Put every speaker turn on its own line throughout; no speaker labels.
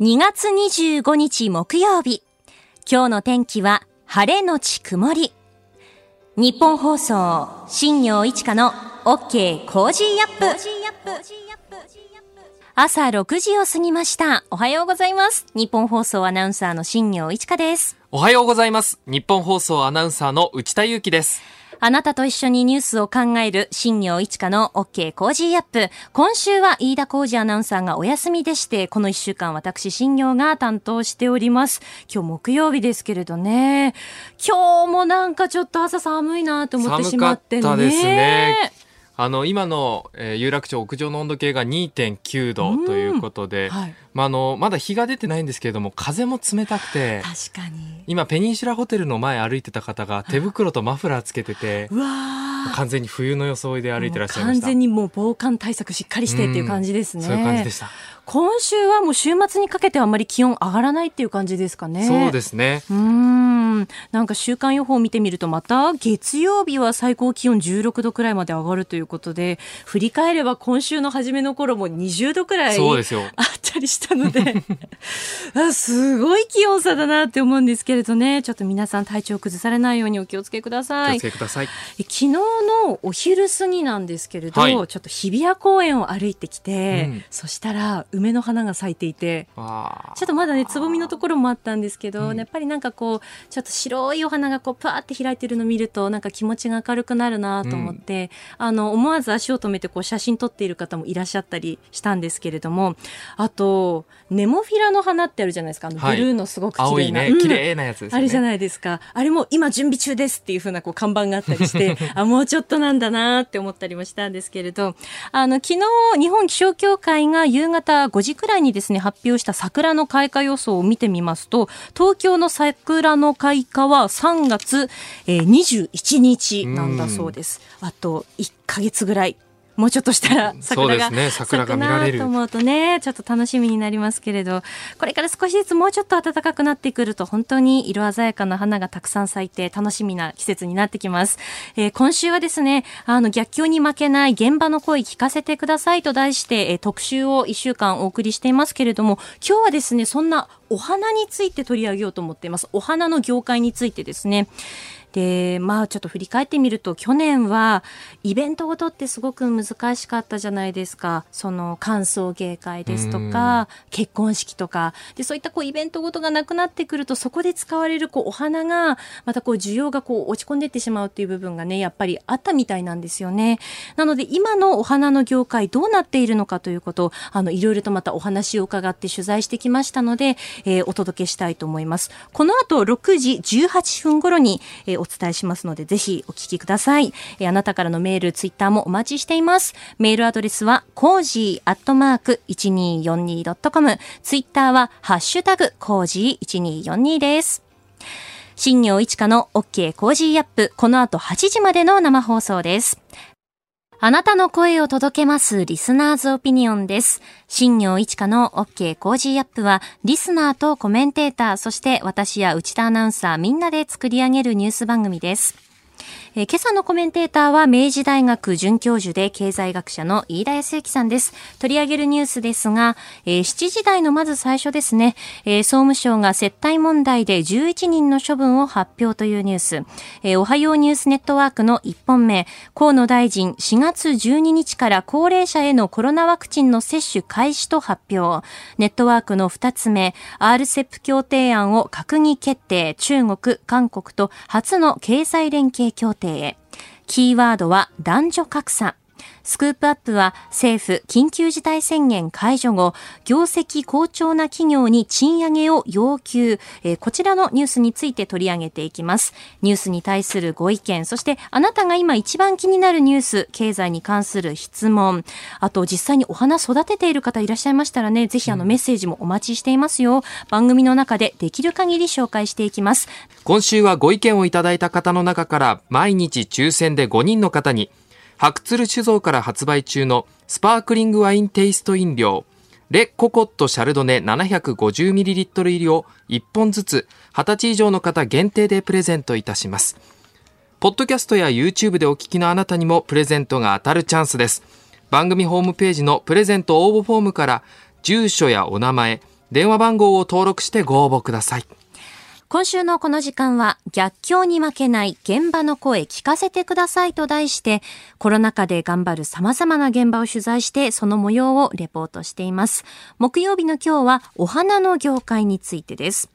2月25日木曜日。今日の天気は晴れのち曇り。ニッポン放送、新行市佳の OK Cozy up。朝6時を過ぎました。おはようございます。ニッポン放送アナウンサーの新行市佳です。
おはようございます。ニッポン放送アナウンサーの内田雄基です。
あなたと一緒にニュースを考える新業一華の OK コージーアップ。今週は飯田浩司アナウンサーがお休みでして、この一週間私新行が担当しております。今日木曜日ですけれどね。今日もなんかちょっと朝寒いなと思ってしまってね。
寒かったですねあの今の、えー有楽町屋上の温度計が2.9度ということで、
はい。
まあ、あのまだ日が出てないんですけれども風も冷たくて
確かに。
今ペニンシュラホテルの前歩いてた方が手袋とマフラーつけてて。完全に冬の装いで歩いてらっしゃいました
完全にもう防寒対策しっかりしてっていう感じですね。
そういう感じでした、
今週はもう週末にかけてあんまり気温上がらないっていう感じですかね。
そうですね。
うーん。なんか週間予報を見てみるとまた月曜日は最高気温16度くらいまで上がるということで振り返れば今週の初めの頃も20度くらいあったりしたので。あすごい気温差だなって思うんですけれどね。ちょっと皆さん体調崩されないようにお気をつけくだ
お
さい。
気をつ。けください、
え昨日のお昼過ぎなんですけれど、
はい。
ちょっと日比谷公園を歩いてきて、
うん。
そしたら梅の花が咲いていてちょっとまだねつぼみのところもあったんですけど、
うん。
やっぱりなんかこうちょっと白いお花がこうパーって開いてるのを見るとなんか気持ちが明るくなるなと思って、あの思わず足を止めてこう写真撮っている方もいらっしゃったりしたんですけれどもあとネモフィラの花ってあるじゃないですか。あのブ
はい。
ルーのすごく綺
青
麗な、うん
いね綺麗なやつですよね。
あれじゃないですか。あれも今準備中ですっていう風なこう看板があったりして、あ、もうちょっとなんだなって思ったりもしたんですけれど、あの、昨日、日本気象協会が夕方5時くらいにですね、発表した桜の開花予想を見てみますと、東京の桜の開花は3月、えー21日なんだそうです。あと1ヶ月ぐらい。もうちょっとしたら桜が
ね桜が見られる
咲くなと思うとね、ちょっと楽しみになりますけれど、これから少しずつもうちょっと暖かくなってくると、本当に色鮮やかな花がたくさん咲いて楽しみな季節になってきます。えー今週はですね、あの逆境に負けない現場の声聞かせてくださいと題して、えー特集を1週間お送りしていますけれども、今日はですね、そんなお花について取り上げようと思っています。お花の業界についてですね。でまあちょっと振り返ってみると去年はイベントごとってすごく難しかったじゃないですか。その歓送迎会ですとか結婚式とか。でそういったこうイベントごとがなくなってくるとそこで使われるこうお花がまたこう需要がこう落ち込んでいってしまうっていう部分がねやっぱりあったみたいなんですよね。なので今のお花の業界どうなっているのかということをあのいろいろとまたお話を伺って取材してきましたので、えーお届けしたいと思います。この後6時18分頃に、えーお伝えしますのでぜひお聞きください、えーあなたからのメールツイッターもお待ちしています。メールアドレスは cozy アットマーク 1242.com ツイッターはハッシュタグ cozy1242です。新業一華の OK コージーアップ。この後8時までの生放送です。あなたの声を届けますリスナーズオピニオンです。新行市佳の OK Cozy up は、リスナーとコメンテーター、そして私や内田アナウンサーみんなで作り上げるニュース番組です。えー今朝のコメンテーターは明治大学准教授で経済学者の飯田泰之さんです。取り上げるニュースですが、えー7時台のまず最初ですね、えー総務省が接待問題で11人の処分を発表というニュース、えーおはようニュースネットワークの1本目、河野大臣4月12日から高齢者へのコロナワクチンの接種開始と発表、ネットワークの2つ目、RCEP 協定案を閣議決定、中国、韓国と初の経済連携協定。へ。キーワードは男女格差。スクープアップは政府緊急事態宣言解除後、業績好調な企業に賃上げを要求、えーこちらのニュースについて取り上げていきます。ニュースに対するご意見、そしてあなたが今一番気になるニュース、経済に関する質問、あと実際にお花育てている方いらっしゃいましたらね、ぜひあのメッセージもお待ちしていますよ。番組の中でできる限り紹介していきます。
今週はご意見をいただいた方の中から毎日抽選で5人の方に白鶴酒造から発売中のスパークリングワインテイスト飲料レ・ココット・シャルドネ 750ml 入りを1本ずつ20歳以上の方限定でプレゼントいたしますポッドキャストや YouTube でお聞きのあなたにもプレゼントが当たるチャンスです番組ホームページのプレゼント応募フォームから住所やお名前電話番号を登録してご応募ください。
今週のこの時間は逆境に負けない現場の声聞かせてくださいと題してコロナ禍で頑張る様々な現場を取材してその模様をレポートしています。木曜日の今日はお花の業界についてです。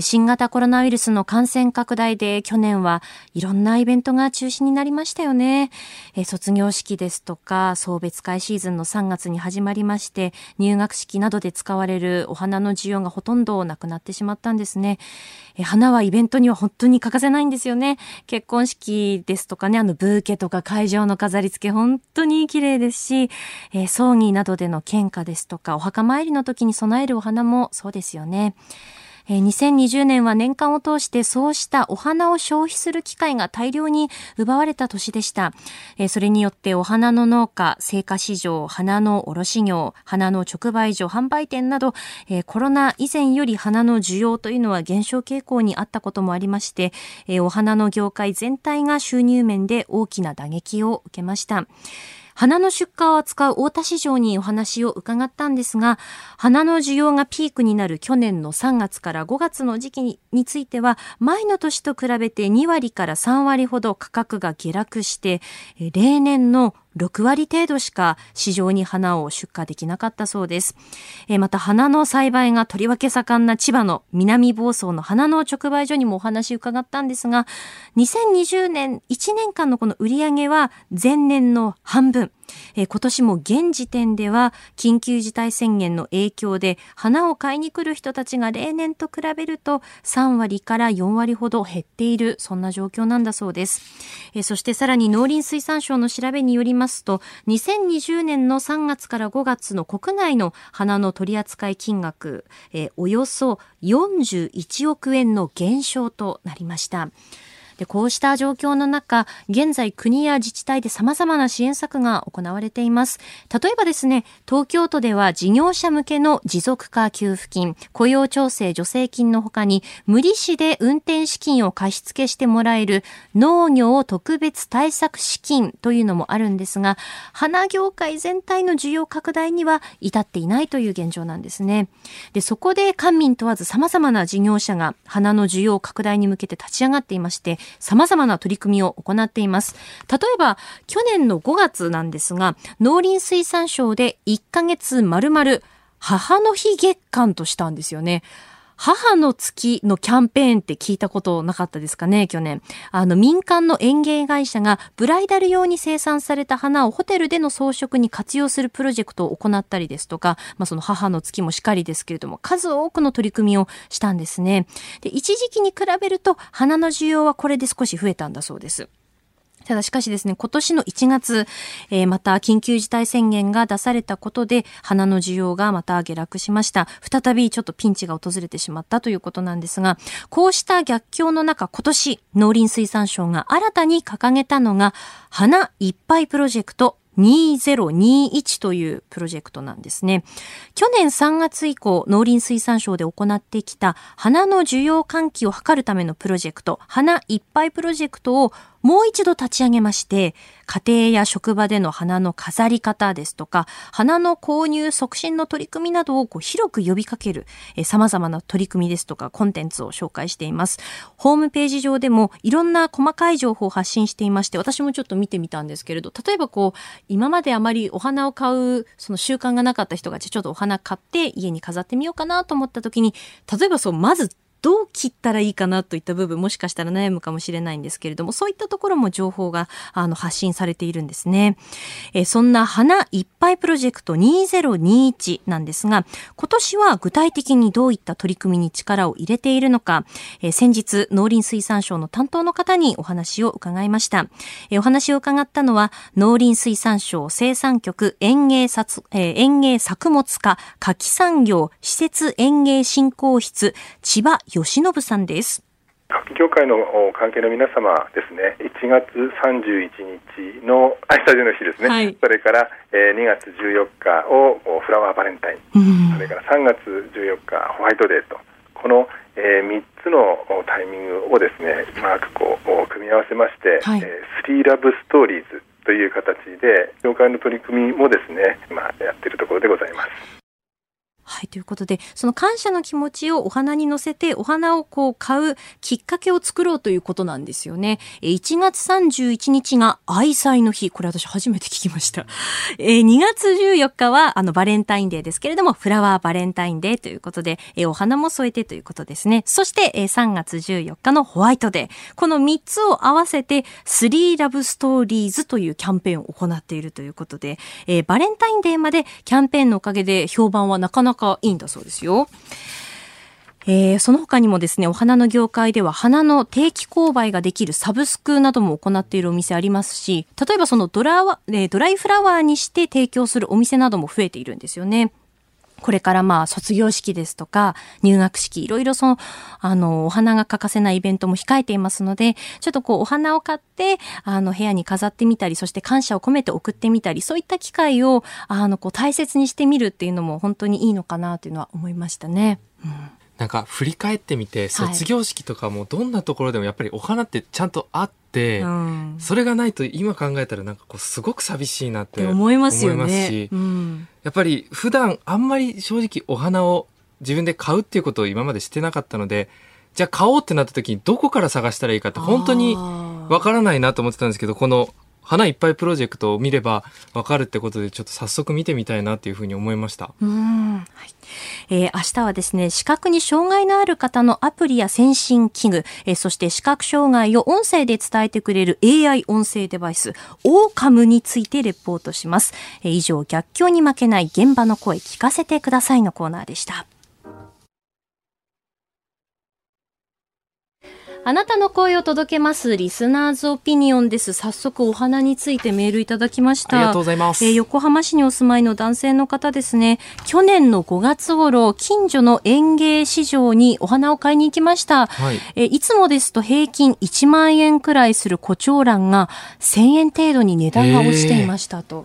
新型コロナウイルスの感染拡大で去年はいろんなイベントが中止になりましたよね。卒業式ですとか送別会シーズンの3月に始まりまして入学式などで使われるお花の需要がほとんどなくなってしまったんですね。花はイベントには本当に欠かせないんですよね。結婚式ですとかね、あのブーケとか会場の飾り付け本当に綺麗ですし、葬儀などでの献花ですとかお墓参りの時に備えるお花もそうですよね。2020年は年間を通してそうしたお花を消費する機会が大量に奪われた年でした。それによってお花の農家、成果市場、花の卸業、花の直売所、販売店など、コロナ以前より花の需要というのは減少傾向にあったこともありまして、お花の業界全体が収入面で大きな打撃を受けました。花の出荷を扱う大田市場にお話を伺ったんですが、花の需要がピークになる去年の3月から5月の時期については、前の年と比べて2割から3割ほど価格が下落して、例年の6割程度しか市場に花を出荷できなかったそうです。えまた花の栽培がとりわけ盛んな千葉の南房総の花の直売所にもお話伺ったんですが、2020年1年間のこの売り上げは前年の半分。え今年も現時点では緊急事態宣言の影響で花を買いに来る人たちが例年と比べると3割から4割ほど減っているそんな状況なんだそうです。えそしてさらに農林水産省の調べによりますと2020年の3月から5月の国内の花の取扱金額、えおよそ41億円の減少となりました。でこうした状況の中現在国や自治体で様々な支援策が行われています。例えばですね東京都では事業者向けの持続化給付金雇用調整助成金のほかに無利子で運転資金を貸付してもらえる農業特別対策資金というのもあるんですが花業界全体の需要拡大には至っていないという現状なんですね。でそこで官民問わず様々な事業者が花の需要拡大に向けて立ち上がっていまして様々な取り組みを行っています。例えば、去年の5月なんですが、農林水産省で1ヶ月丸々母の日月間としたんですよね。母の月のキャンペーンって聞いたことなかったですかね、去年。あの、民間の園芸会社がブライダル用に生産された花をホテルでの装飾に活用するプロジェクトを行ったりですとか、まあ、その母の月もしかりですけれども、数多くの取り組みをしたんですね。で、一時期に比べると、花の需要はこれで少し増えたんだそうです。ただしかしですね、今年の1月、えー、また緊急事態宣言が出されたことで、花の需要がまた下落しました。再びちょっとピンチが訪れてしまったということなんですが、こうした逆境の中、今年、農林水産省が新たに掲げたのが、花いっぱいプロジェクト2021というプロジェクトなんですね。去年3月以降、農林水産省で行ってきた花の需要喚起を図るためのプロジェクト、花いっぱいプロジェクトをもう一度立ち上げまして、家庭や職場での花の飾り方ですとか、花の購入促進の取り組みなどをこう広く呼びかける、え様々な取り組みですとか、コンテンツを紹介しています。ホームページ上でもいろんな細かい情報を発信していまして、私もちょっと見てみたんですけれど、例えばこう、今まであまりお花を買う、その習慣がなかった人が、ちょっとお花買って家に飾ってみようかなと思った時に、例えばそう、まずどう切ったらいいかなといった部分もしかしたら悩むかもしれないんですけれどもそういったところも情報があの発信されているんですね、えそんな花いっぱいプロジェクト2021なんですが今年は具体的にどういった取り組みに力を入れているのか、え先日農林水産省の担当の方にお話を伺いました、えお話を伺ったのは農林水産省生産局園芸,、え園芸作物課夏季産業施設園芸振興室千葉吉信さんです。
各業界の関係の皆様ですね、1月31日の、あ、スタジオの日ですね、はい、それから、えー、2月14日をフラワーバレンタイン、うん、それから3月14日ホワイトデーと、この、えー、3つのタイミングをですね、うまくこう組み合わせまして、はい、えー、スリーラブストーリーズという形で、業界の取り組みもですね、今やっているところでございます。
はい、ということで、その感謝の気持ちをお花に乗せて、お花をこう買うきっかけを作ろうということなんですよね。1月31日が愛妻の日。これ私初めて聞きました。2月14日はあのバレンタインデーですけれども、フラワーバレンタインデーということで、お花も添えてということですね。そして3月14日のホワイトデー。この3つを合わせて、スリーラブストーリーズというキャンペーンを行っているということで、バレンタインデーまでキャンペーンのおかげで評判はなかなかかいいんだそうですよ。えー、その他にもですね、お花の業界では花の定期購買ができるサブスクなども行っているお店ありますし、例えばそのドラ,、え、ドライフラワーにして提供するお店なども増えているんですよね。これからまあ卒業式ですとか入学式いろいろそのあのお花が欠かせないイベントも控えていますのでちょっとこうお花を買ってあの部屋に飾ってみたりそして感謝を込めて送ってみたりそういった機会をあのこう大切にしてみるっていうのも本当にいいのかなというのは思いましたね。うん
なんか振り返ってみて卒業式とかもどんなところでもやっぱりお花ってちゃんとあって、うん、それがないと今考えたらなんかこうすごく寂しいなって思いますよね。うん、やっぱり普段あんまり正直お花を自分で買うっていうことを今までしてなかったのでじゃあ買おうってなった時にどこから探したらいいかって本当にわからないなと思ってたんですけどこの花いっぱいプロジェクトを見ればわかるってことでちょっと早速見てみたいなっていうふうに思いました。うん、はい
えー、明日はですね、視覚に障害のある方のアプリや先進器具、えー、そして視覚障害を音声で伝えてくれる AI 音声デバイス、オーカムについてレポートします。えー、以上、逆境に負けない現場の声聞かせてくださいのコーナーでした。あなたの声を届けます。リスナーズオピニオンです。早速お花についてメールいただきました。
ありがとうございます。
えー、横浜市にお住まいの男性の方ですね。去年の5月頃、近所の園芸市場にお花を買いに行きました。はい、えー、いつもですと平均1万円くらいする胡蝶蘭が1000円程度に値段が落ちていましたと。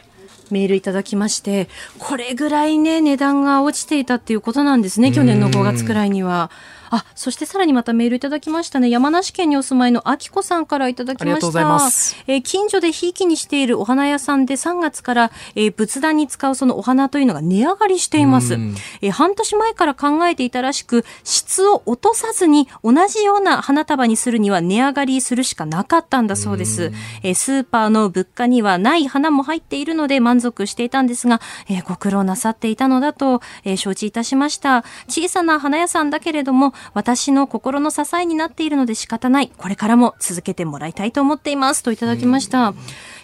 メールいただきまして、これぐらいね、値段が落ちていたっていうことなんですね、去年の5月くらいには。あ、そしてさらにまたメールいただきましたね。山梨県にお住まいのあきこさんからいただきました。ありがとうございます。えー、近所でひいきにしているお花屋さんで3月から、えー、仏壇に使うそのお花というのが値上がりしています。えー、半年前から考えていたらしく、質を落とさずに同じような花束にするには値上がりするしかなかったんだそうです。えー、スーパーの物価にはない花も入っているので満足していたんですが、えー、ご苦労なさっていたのだと、えー、承知いたしました。小さな花屋さんだけれども、私の心の支えになっているので仕方ない。これからも続けてもらいたいと思っています。といただきました。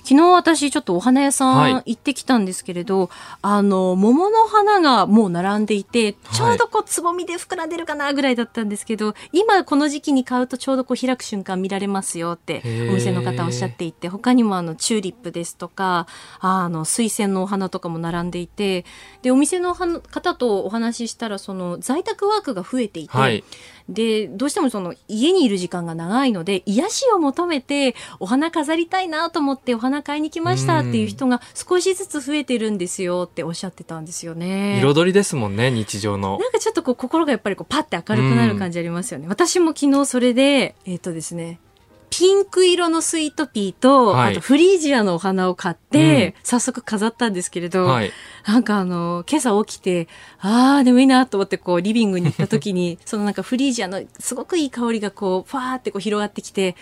昨日私ちょっとお花屋さん行ってきたんですけれど、はい、あの、桃の花がもう並んでいて、ちょうどこうつぼみで膨らんでるかなぐらいだったんですけど、今この時期に買うとちょうどこう開く瞬間見られますよってお店の方おっしゃっていて、他にもあのチューリップですとか、あの水仙のお花とかも並んでいて、で、お店の方とお話ししたら、その在宅ワークが増えていて、はいで、どうしてもその家にいる時間が長いので、癒しを求めてお花飾りたいなと思ってお花買いに来ましたっていう人が少しずつ増えてるんですよっておっしゃってたんですよね。
彩りですもんね、日常の。
なんかちょっとこう心がやっぱりこうパッて明るくなる感じありますよね。私も昨日それで、えっ、ー、とですね、ピンク色のスイートピーと、はい、あとフリージアのお花を買って、うん、早速飾ったんですけれど、はい、なんかあの、今朝起きて、ああ、でもいいなと思ってこう、リビングに行った時に、そのなんかフリージアのすごくいい香りがこう、ファーってこう広がってきて、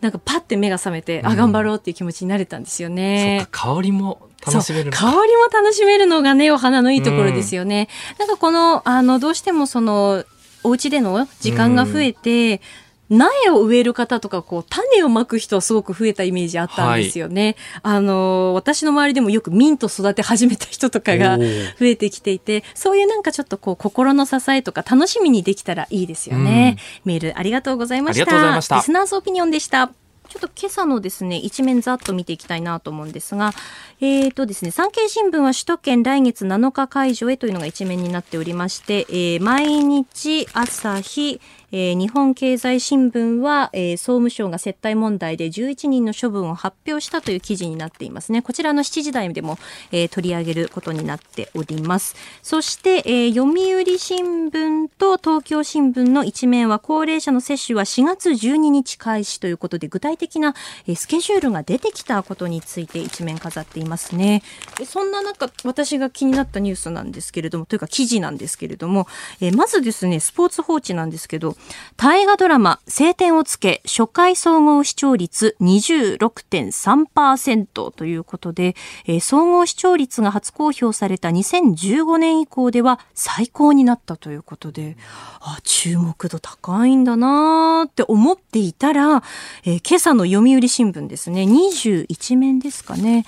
なんかパッて目が覚めて、うん、あ、頑張ろうっていう気持ちになれたんですよね。
香りも楽しめる
香りも楽しめるのがね、お花のいいところですよね。うん、なんかこの、あの、どうしてもその、お家での時間が増えて、苗を植える方とか、こう、種をまく人はすごく増えたイメージあったんですよね。はい、あの、私の周りでもよくミント育て始めた人とかが増えてきていて、そういうなんかちょっとこう、心の支えとか楽しみにできたらいいですよね。メールありがとうございました。ありがとうございました。リスナーズオピニオンでした。ちょっと今朝のですね、一面ざっと見ていきたいなと思うんですが、えっ、ー、とですね、産経新聞は首都圏来月7日解除へというのが一面になっておりまして、えー、毎日朝日、えー、日本経済新聞は、えー、総務省が接待問題で11人の処分を発表したという記事になっていますね。こちらの7時台でも、えー、取り上げることになっております。そして、えー、読売新聞と東京新聞の一面は高齢者の接種は4月12日開始ということで具体的なえスケジュールが出てきたことについて一面飾っていますね。そんな中、私が気になったニュースなんですけれども、というか記事なんですけれども、えまずですね、スポーツ報知なんですけど、大河ドラマ、晴天をつけ、初回総合視聴率26.3%ということで、え総合視聴率が初公表された2015年以降では最高になったということで、あ、注目度高いんだなーって思っていたら、えー、今朝の読売新聞ですね、21面ですかね。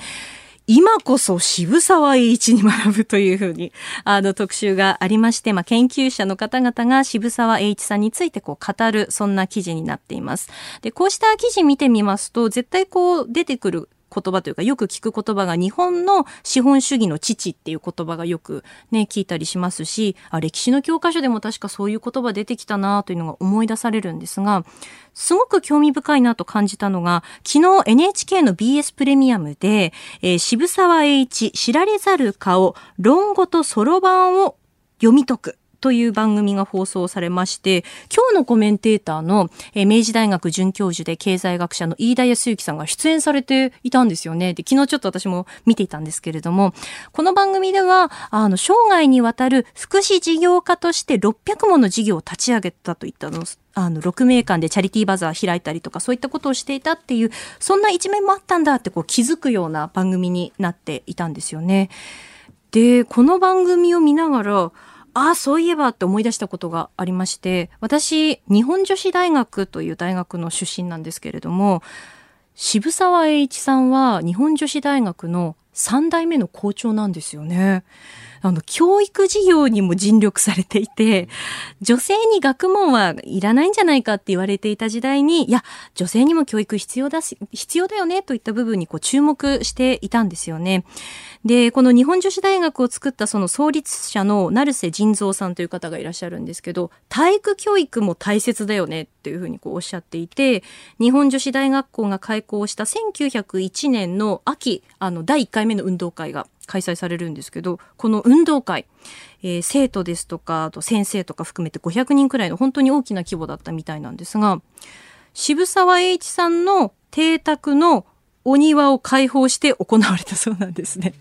今こそ渋沢栄一に学ぶというふうに、あの特集がありまして、まあ、研究者の方々が渋沢栄一さんについてこう語る、そんな記事になっています。で、こうした記事見てみますと、絶対こう出てくる言葉というかよく聞く言葉が日本の資本主義の父っていう言葉がよくね聞いたりしますしあ歴史の教科書でも確かそういう言葉出てきたなというのが思い出されるんですがすごく興味深いなと感じたのが昨日 NHK の BS プレミアムで、えー、渋沢栄一知られざる顔論語とそろばんを読み解く。という番組が放送されまして、今日のコメンテーターの、えー、明治大学准教授で経済学者の飯田康之さんが出演されていたんですよね。で、昨日ちょっと私も見ていたんですけれども、この番組では、あの、生涯にわたる福祉事業家として600もの事業を立ち上げたといったのあの、6名間でチャリティーバザー開いたりとか、そういったことをしていたっていう、そんな一面もあったんだってこう気づくような番組になっていたんですよね。で、この番組を見ながら、ああ、そういえばって思い出したことがありまして、私、日本女子大学という大学の出身なんですけれども、渋沢栄一さんは日本女子大学の3代目の校長なんですよね。あの、教育事業にも尽力されていて、女性に学問はいらないんじゃないかって言われていた時代に、いや、女性にも教育必要だし、必要だよねといった部分にこう注目していたんですよね。で、この日本女子大学を作ったその創立者の成瀬仁蔵さんという方がいらっしゃるんですけど、体育教育も大切だよねっていうふうにこうおっしゃっていて、日本女子大学校が開校した1901年の秋、あの、第1回目の運動会が開催されるんですけど、この運動会、えー、生徒ですとか、あと先生とか含めて500人くらいの本当に大きな規模だったみたいなんですが、渋沢栄一さんの邸宅のお庭を開放して行われたそうなんですね。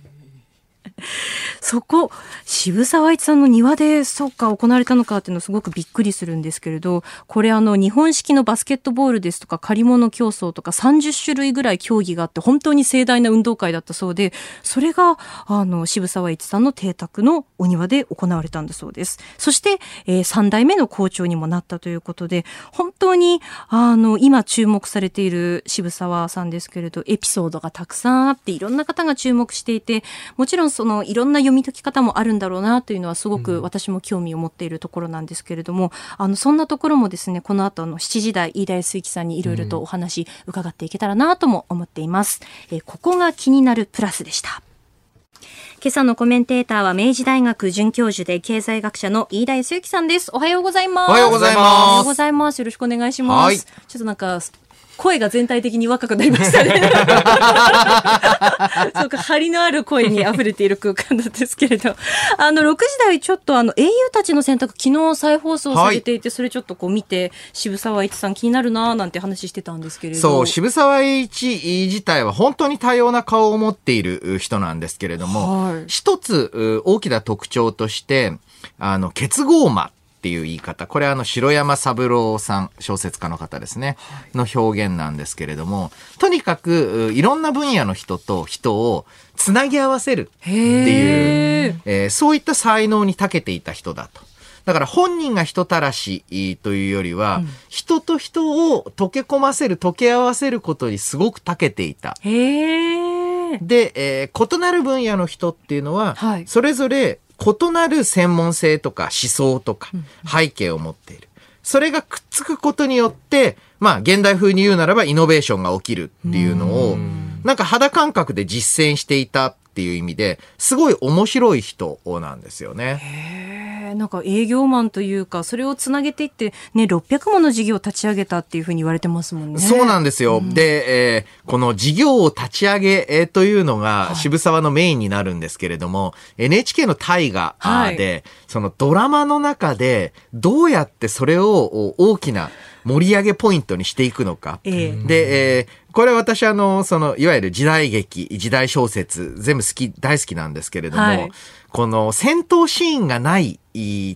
そこ、渋沢一さんの庭で、そっか、行われたのかっていうのすごくびっくりするんですけれど、これあの、日本式のバスケットボールですとか、借り物競争とか30種類ぐらい競技があって、本当に盛大な運動会だったそうで、それが、あの、渋沢一さんの邸宅のお庭で行われたんだそうです。そして、えー、3代目の校長にもなったということで、本当に、あの、今注目されている渋沢さんですけれど、エピソードがたくさんあって、いろんな方が注目していて、もちろんそのいろんな読み解き方もあるんだろうなというのはすごく私も興味を持っているところなんですけれども、うん、あのそんなところもですねこの後の7時台飯田康之さんにいろいろとお話伺っていけたらなとも思っています、うん、えここが気になるプラスでした今朝のコメンテーターは明治大学准教授で経済学者の飯田康之さんです。おはようございます。
おはようございます。お
はようございます。よろしくお願いします。ちょっとなんか声が全体的に若くなりましたね。そうか、張りのある声に溢れている空間なんですけれど、あの、6時台ちょっとあの、英雄たちの選択、昨日再放送されていて、はい、それちょっとこう見て、渋沢栄一さん気になるなーなんて話してたんですけれど。
そう、渋沢栄一自体は本当に多様な顔を持っている人なんですけれども、はい、一つ大きな特徴として、あの、結合魔っていう言い方。これはあの、城山三郎さん、小説家の方ですね、の表現なんですけれども、とにかく、いろんな分野の人と人をつなぎ合わせるっていう、えー、そういった才能に長けていた人だと。だから本人が人たらしというよりは、うん、人と人を溶け込ませる、溶け合わせることにすごく長けていた。で、えー、異なる分野の人っていうのは、はい、それぞれ異なる専門性とか思想とか背景を持っている。それがくっつくことによって、まあ、現代風に言うならばイノベーションが起きるっていうのを、なんか肌感覚で実践していたっていう意味で、すごい面白い人なんですよね。
なんか営業マンというか、それをつなげていって、ね、600もの事業を立ち上げたっていうふうに言われてますもんね。
そうなんですよ。うん、で、えー、この事業を立ち上げ、えー、というのが渋沢のメインになるんですけれども、はい、NHK の大河で、はい、そのドラマの中で、どうやってそれを大きな盛り上げポイントにしていくのか。えー、で、えー、これ私あの、その、いわゆる時代劇、時代小説、全部好き、大好きなんですけれども、はい、この戦闘シーンがない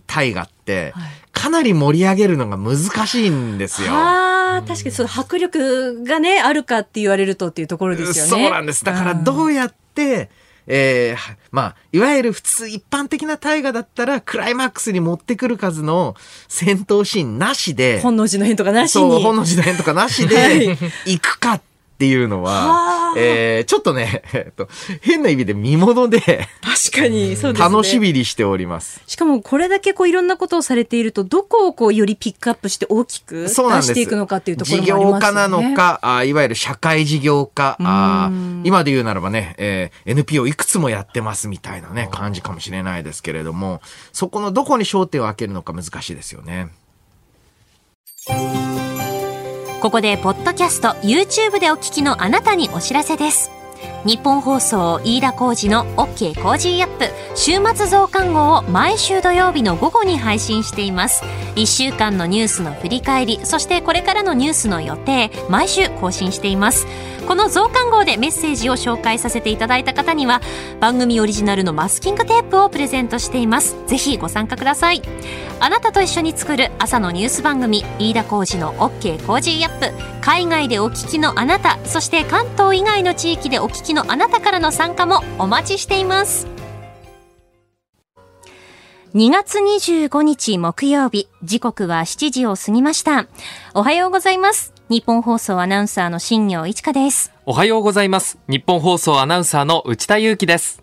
大河って、かなり盛り上げるのが難しいんですよ。
ああ、確かにその迫力がね、あるかって言われるとっていうところですよね。
そうなんです。だからどうやって、えー、まあ、いわゆる普通一般的な大河だったら、クライマックスに持ってくる数の戦闘シーンなしで、
本能寺の変とかなしに。
そう、本能寺の変とかなしで、行くかっっていうのは、えー、ちょっとね、えっと、変な意味で見物で
確かに、そうです
ね。楽しみにしております。
しかもこれだけこういろんなことをされていると、どこをこうよりピックアップして大きく出していくのかっていうところもありますよね。事業
家なのか、あいわゆる社会事業家、あ今で言うならばね、えー、NPO いくつもやってますみたいなね、感じかもしれないですけれども、そこのどこに焦点を当てるのか難しいですよね。
ここでポッドキャスト YouTube でお聞きのあなたにお知らせです。日本放送飯田浩二の OK コージーアップ週末増刊号を毎週土曜日の午後に配信しています。1週間のニュースの振り返りそしてこれからのニュースの予定毎週更新しています。この増刊号でメッセージを紹介させていただいた方には番組オリジナルのマスキングテープをプレゼントしていますぜひご参加くださいあなたと一緒に作る朝のニュース番組飯田浩二の OK コージーアップ海外でお聞きのあなたそして関東以外の地域でお聞きのあなたからの参加もお待ちしています2月25日木曜日、時刻は7時を過ぎました。おはようございます。ニッポン放送アナウンサーの新行市佳です。
おはようございます。ニッポン放送アナウンサーの内田雄基です。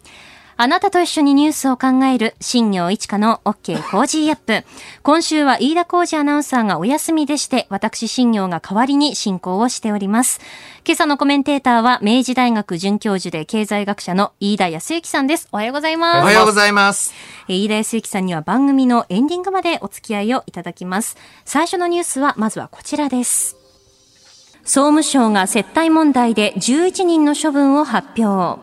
あなたと一緒にニュースを考える新業一華の OK コージーアップ。今週は飯田浩二アナウンサーがお休みでして、私新業が代わりに進行をしております。今朝のコメンテーターは明治大学准教授で経済学者の飯田康之さんです。おはようございます。
おはようございます。
飯田康之さんには番組のエンディングまでお付き合いをいただきます。最初のニュースはまずはこちらです。総務省が接待問題で11人の処分を発表。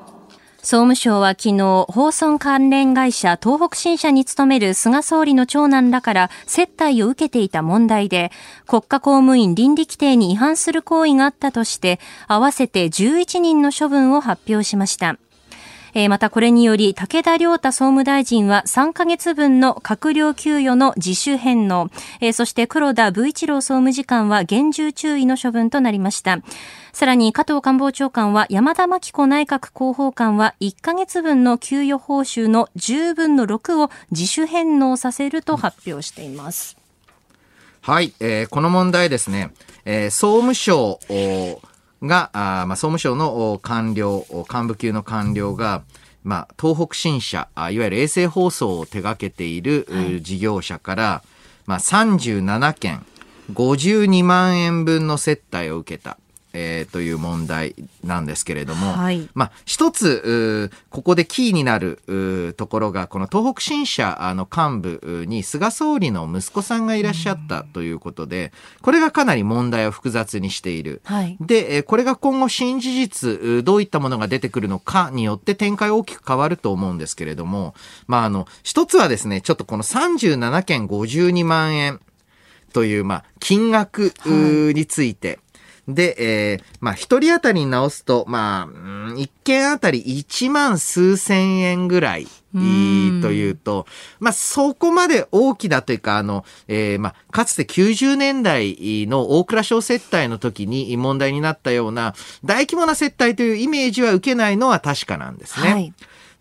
総務省は昨日、放送関連会社東北新社に勤める菅総理の長男らから接待を受けていた問題で、国家公務員倫理規定に違反する行為があったとして、合わせて11人の処分を発表しました。えまたこれにより武田良太総務大臣は3ヶ月分の閣僚給与の自主返納、えそして黒田武一郎総務次官は厳重注意の処分となりました。さらに加藤官房長官は山田真紀子内閣広報官は1ヶ月分の給与報酬の10分の6を自主返納させると発表しています。
はい、えー、この問題ですね、えー、総務省が、あまあ、総務省の官僚、幹部級の官僚が、まあ、東北新社、いわゆる衛星放送を手掛けている、事業者から、まあ、37件、52万円分の接待を受けた。えー、という問題なんですけれども、はい、まあ、一つ、ここでキーになるところが、この東北新社の幹部に菅総理の息子さんがいらっしゃったということで、これがかなり問題を複雑にしている。はい、で、これが今後新事実、どういったものが出てくるのかによって展開大きく変わると思うんですけれども、まあ、あの、一つはですね、ちょっとこの37件52万円という、まあ、金額について、はいで、えー、まあ、一人当たりに直すと、まあ、一件あたり一万数千円ぐらい。というと、まあ、そこまで大きなというか、あの、えー、まあ、かつて90年代の大蔵省接待の時に問題になったような大規模な接待というイメージは受けないのは確かなんですね。はい、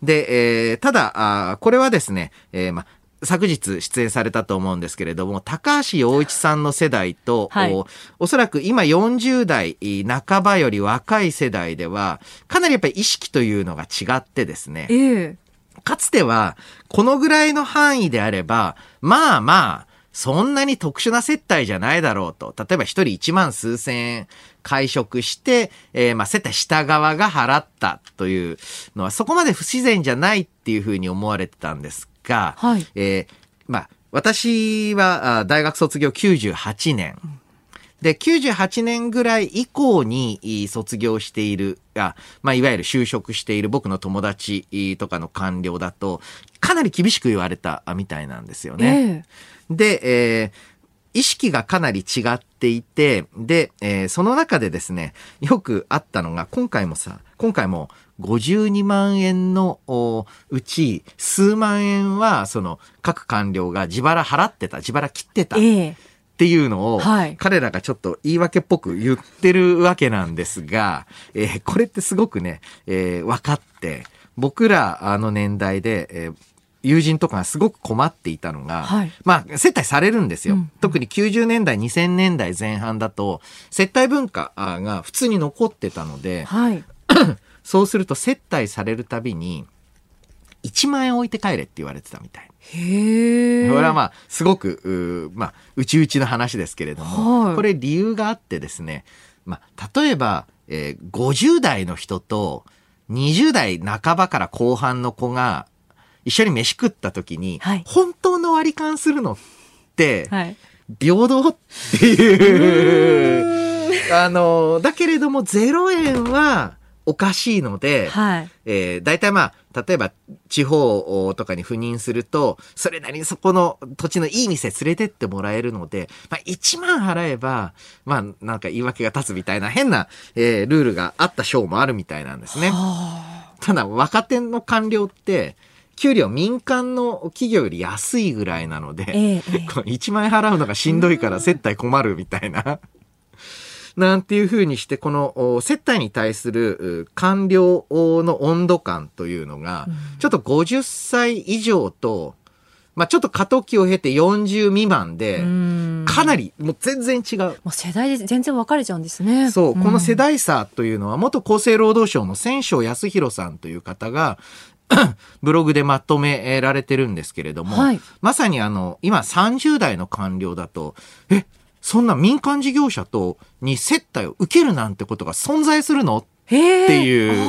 で、えー、ただあ、これはですね、えー、まあ、昨日出演されたと思うんですけれども、高橋洋一さんの世代と、はい、おおそらく今40代半ばより若い世代では、かなりやっぱり意識というのが違ってですね、えー、かつては、このぐらいの範囲であれば、まあまあ、そんなに特殊な接待じゃないだろうと。例えば一人一万数千円会食して、えー、まあ、接待した側が払ったというのは、そこまで不自然じゃないっていうふうに思われてたんですが、はい、えー、まあ、私は大学卒業98年。で、98年ぐらい以降に卒業している、あまあ、いわゆる就職している僕の友達とかの官僚だと、かなり厳しく言われたみたいなんですよね。えー、で、えー意識がかなり違っていて、で、えー、その中でですね、よくあったのが、今回もさ、今回も52万円のうち、数万円は、その、各官僚が自腹払ってた、自腹切ってた。っていうのを、彼らがちょっと言い訳っぽく言ってるわけなんですが、えー、これってすごくね、えー、分かって、僕らあの年代で、えー友人とかがすごく困っていたのが、はい、まあ、接待されるんですよ、うん、特に90年代、2000年代前半だと、接待文化が普通に残ってたので、はい、そうすると接待されるたびに、1万円置いて帰れって言われてたみたい。へこれはまあ、すごく、うまあ、うちうちの話ですけれども、はい、これ理由があってですね、まあ、例えば、えー、50代の人と20代半ばから後半の子が一緒に飯食った時に、はい、本当の割り勘するのって、はい、平等っていう、あの、だけれども0円は、おかしいので、はい、えー、大体まあ、例えば地方とかに赴任すると、それなりにそこの土地のいい店連れてってもらえるので、まあ1万払えば、まあなんか言い訳が立つみたいな変な、えー、ルールがあった賞もあるみたいなんですね。ただ若手の官僚って、給料民間の企業より安いぐらいなので、ええ、1万円払うのがしんどいから接待困るみたいな。なんていうふうにして、この接待に対する官僚の温度感というのが、ちょっと50歳以上と、まあちょっと過渡期を経て40未満で、かなりもう全然違う。もう
世代で全然分かれちゃうんですね。
そう、この世代差というのは、元厚生労働省の千章康弘さんという方が、ブログでまとめられてるんですけれども、はい、まさにあの、今30代の官僚だと、え、そんな民間事業者とに接待を受けるなんてことが存在するの？っていう、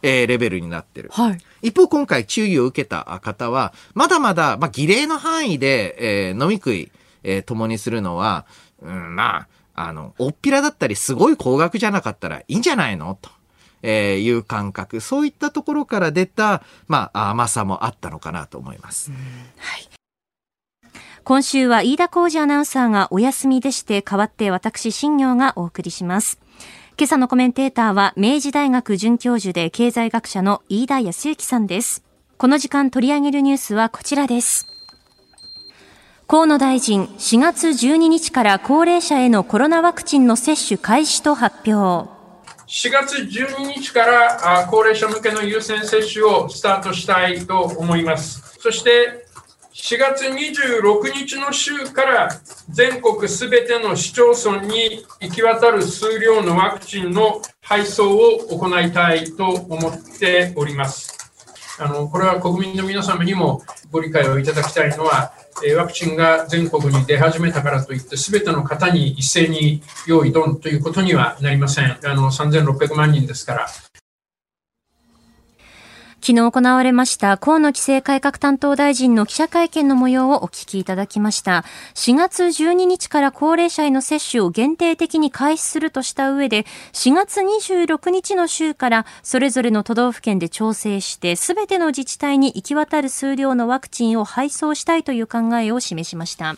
えー、レベルになってる。はい、一方、今回注意を受けた方は、まだまだ、まあ、儀礼の範囲で、えー、飲み食い、えー、共にするのは、うん、まあ、あの、おっぴらだったり、すごい高額じゃなかったらいいんじゃないの？と。えー、いう感覚、そういったところから出た、まあ、甘さもあったのかなと思います。はい。
今週は飯田浩二アナウンサーがお休みでして代わって私新業がお送りします。今朝のコメンテーターは明治大学准教授で経済学者の飯田康之さんです。この時間取り上げるニュースはこちらです。河野大臣、4月12日から高齢者へのコロナワクチンの接種開始と発表。
4月12日から高齢者向けの優先接種をスタートしたいと思います。そして4月26日の週から全国すべての市町村に行き渡る数量のワクチンの配送を行いたいと思っております。あのこれは国民の皆様にもご理解をいただきたいのは、ワクチンが全国に出始めたからといって、すべての方に一斉に用意ドンということにはなりません。あの3600万人ですから。
昨日行われました河野規制改革担当大臣の記者会見の模様をお聞きいただきました。4月12日から高齢者への接種を限定的に開始するとした上で、4月26日の週からそれぞれの都道府県で調整して、すべての自治体に行き渡る数量のワクチンを配送したいという考えを示しました。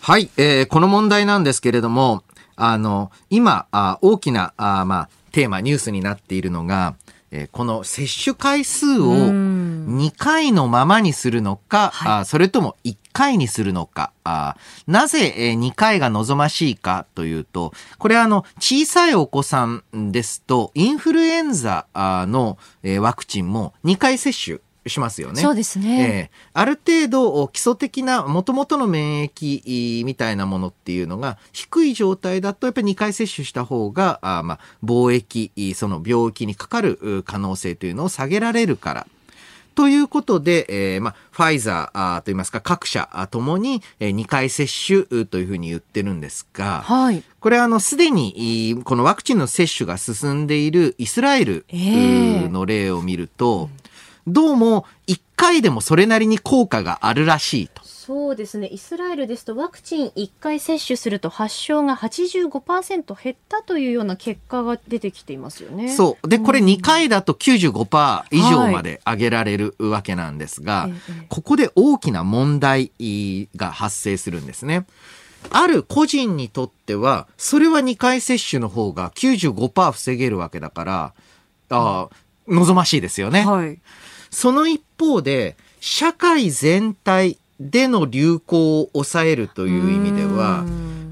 はい、えー、この問題なんですけれども、あの、今、あ大きな、あまあ、テーマ、ニュースになっているのが、えー、この接種回数を2回のままにするのか、あそれとも1回にするのか、あなぜ、えー、2回が望ましいかというと、これはあの、小さいお子さんですと、インフルエンザの、えー、ワクチンも2回接種しますよね。
そうですね。
えー、ある程度基礎的な元々の免疫みたいなものっていうのが低い状態だとやっぱり2回接種した方があまあ貿易その病気にかかる可能性というのを下げられるから。ということで、えー、まあ、ファイザーといいますか、各社ともに2回接種というふうに言ってるんですが、はい、これあの、すでにこのワクチンの接種が進んでいるイスラエルの例を見ると、えーどうも1回でもそれなりに効果があるらしいと。
そうですね。イスラエルですとワクチン1回接種すると発症が85%減ったというような結果が出てきていますよね。
そう。で、これ2回だと95%以上まで上げられるわけなんですが、はい、ここで大きな問題が発生するんですね。ある個人にとっては、それは2回接種の方が95%防げるわけだから、あ望ましいですよね。はい、その一方で、社会全体での流行を抑えるという意味では、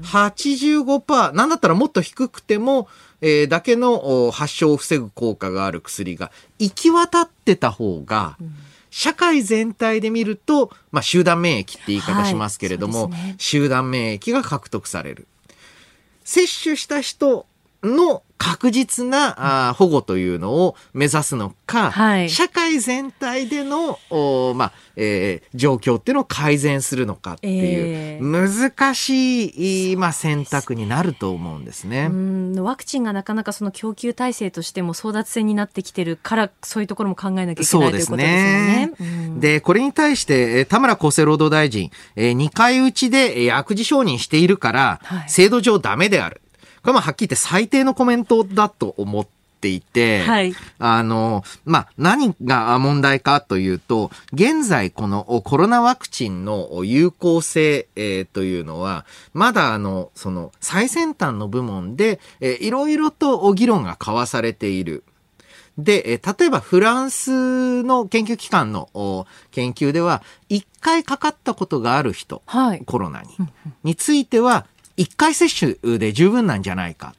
85%、なんだったらもっと低くても、えー、だけの発症を防ぐ効果がある薬が行き渡ってた方が、社会全体で見ると、まあ、集団免疫って言い方しますけれども、はいね、集団免疫が獲得される。接種した人の確実なあ保護というのを目指すのか、はい、社会全体での、おまあえー、状況っていうのを改善するのかっていう、えー、難しい、まあ、選択になると思うんですね。
ワクチンがなかなかその供給体制としても争奪戦になってきてるからそういうところも考えなきゃいけないということですよね。
で、これに対して田村厚生労働大臣、えー、2回打ちで薬事承認しているから、はい、制度上ダメである。これもはっきり言って最低のコメントだと思っていて、はい、あの、まあ、何が問題かというと、現在このコロナワクチンの有効性、えー、というのは、まだあの、その最先端の部門で、えー、いろいろと議論が交わされている。で、え例えばフランスの研究機関の研究では、一回かかったことがある人、はい、コロナに、については、1回接種で十分なんじゃないか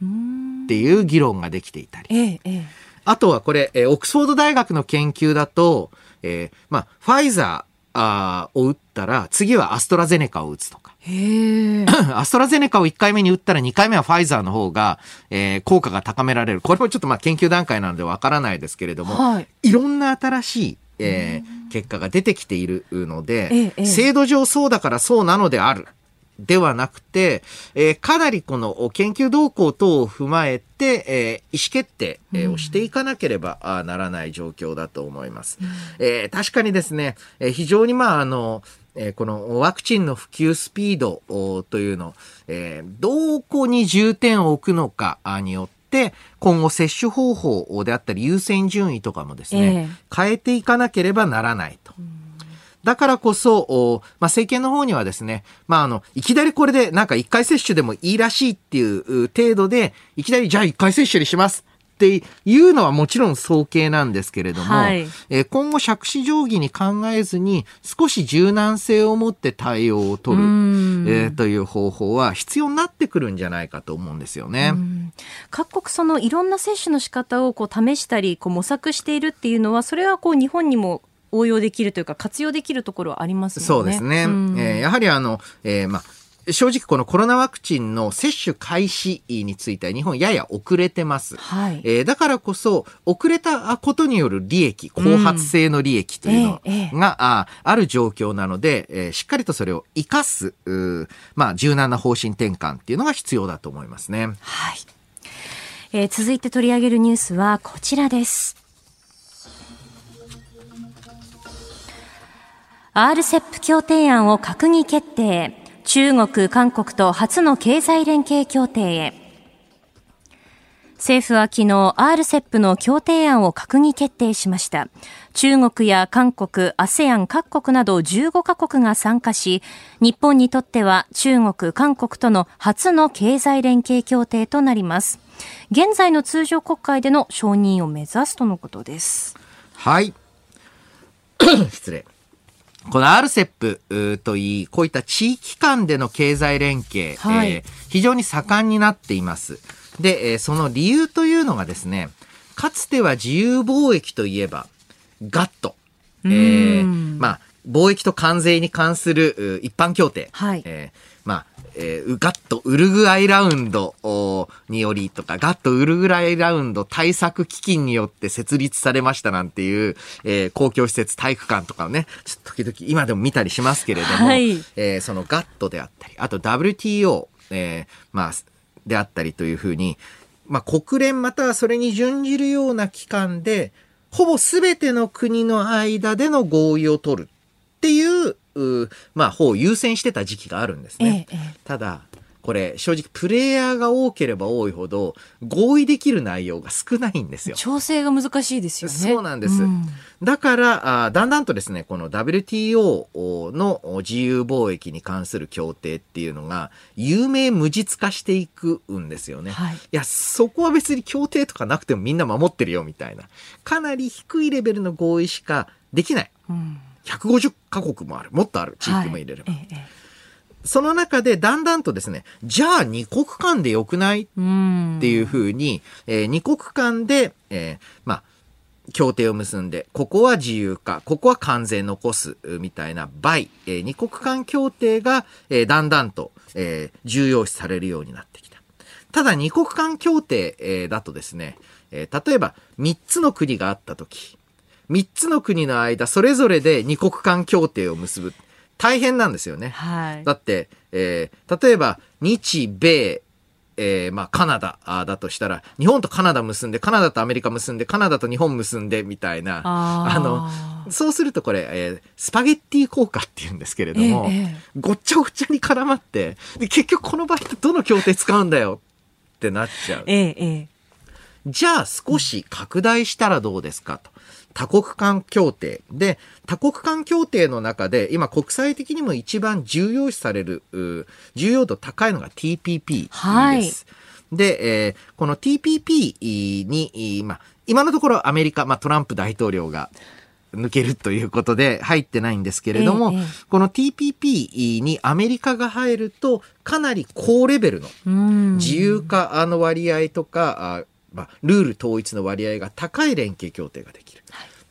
っていう議論ができていたり。ええ、あとはこれ、オックスフォード大学の研究だと、えー、まあ、ファイザーを打ったら、次はアストラゼネカを打つとか。アストラゼネカを1回目に打ったら2回目はファイザーの方が、えー、効果が高められる。これもちょっとまあ研究段階なのでわからないですけれども、はい、いろんな新しい、えー、結果が出てきているので、制度上そうだからそうなのである。ではなくて、えー、かなりこの研究動向等を踏まえて、えー、意思決定、えー、をしていかなければならない状況だと思います。うん、えー、確かにですね、えー、非常にまあ、あの、えー、このワクチンの普及スピードというの、えー、どこに重点を置くのかによって、今後接種方法であったり優先順位とかもですね、えー、変えていかなければならないと。うんだからこそ、まあ、政権の方にはですね、まあ、あの、いきなりこれでなんか1回接種でもいいらしいっていう程度で、いきなりじゃあ1回接種にします。っていうのはもちろん早計なんですけれども、はい、えー、今後借子定規に考えずに少し柔軟性を持って対応を取る、えー、という方法は必要になってくるんじゃないかと思うんですよね。
各国そのいろんな接種の仕方をこう試したりこう模索しているっていうのはそれはこう日本にも応用できるというか活用できるところはあります、ね、
そうですね。うん、えー、やはりあの、えー、まあ正直このコロナワクチンの接種開始については日本やや遅れてます。はい、えー、だからこそ遅れたことによる利益、後発性の利益というのが、うんえー、あある状況なので、えー、しっかりとそれを生かす、まあ柔軟な方針転換っていうのが必要だと思いますね。
はい。えー、続いて取り上げるニュースはこちらです。RCEP 協定案を閣議決定。中国、韓国と初の経済連携協定へ。政府は昨日 RCEP の協定案を閣議決定しました。中国や韓国、ASEAN 各国など15カ国が参加し、日本にとっては中国、韓国との初の経済連携協定となります。現在の通常国会での承認を目指すとのことです。
はい。失礼。この RCEP といい、こういった地域間での経済連携、はい、えー、非常に盛んになっています。で、えー、その理由というのがですね、かつては自由貿易といえば、ガット、えー、まあ、貿易と関税に関する一般協定、はい、えー、まあ、えー、ガットウルグアイラウンドによりとか、ガットウルグアイラウンド対策基金によって設立されましたなんていう、えー、公共施設、体育館とかをね、ちょっと時々今でも見たりしますけれども、はい、えー、そのガットであったり、あと WTO、えー、まあ、であったりというふうに、まあ、国連またはそれに準じるような機関で、ほぼ全ての国の間での合意を取るっていうまあ、方を優先してた時期があるんですね。ええ、ただ、これ正直プレイヤーが多ければ多いほど合意できる内容が少ないんですよ。
調整が難しいですよね。
そうなんです。うん、だからあ、だんだんとですね、この WTO の自由貿易に関する協定っていうのが有名無実化していくんですよね。はい、いや、そこは別に協定とかなくてもみんな守ってるよみたいな。かなり低いレベルの合意しかできない。うん、150カ国もある。もっとある。地域も入れれば。はいええその中でだんだんとですね、じゃあ二国間でよくない？っていうふうに、えー、二国間で、えー、まあ、協定を結んで、ここは自由化、ここは関税残す、みたいな倍、えー、二国間協定が、えー、だんだんと、えー、重要視されるようになってきた。ただ二国間協定、えー、だとですね、えー、例えば三つの国があったとき、三つの国の間、それぞれで二国間協定を結ぶ。大変なんですよね。はい、だって、えー、例えば、日米、えー、まあ、カナダだとしたら、日本とカナダ結んで、カナダとアメリカ結んで、カナダと日本結んで、みたいな、あの、そうするとこれ、えー、スパゲッティ効果っていうんですけれども、ええ、ごっちゃごちゃに絡まって、で結局この場合どの協定使うんだよ？ってなっちゃう。え、じゃあ少し拡大したらどうですか？と。多国間協定で、多国間協定の中で、今国際的にも一番重要視される、重要度高いのが TPP です。はい、で、えー、この TPP に、まあ、今のところアメリカ、まあ、トランプ大統領が抜けるということで入ってないんですけれども、ええ、この TPP にアメリカが入るとかなり高レベルの自由化の割合とか、まあ、ルール統一の割合が高い連携協定ができる。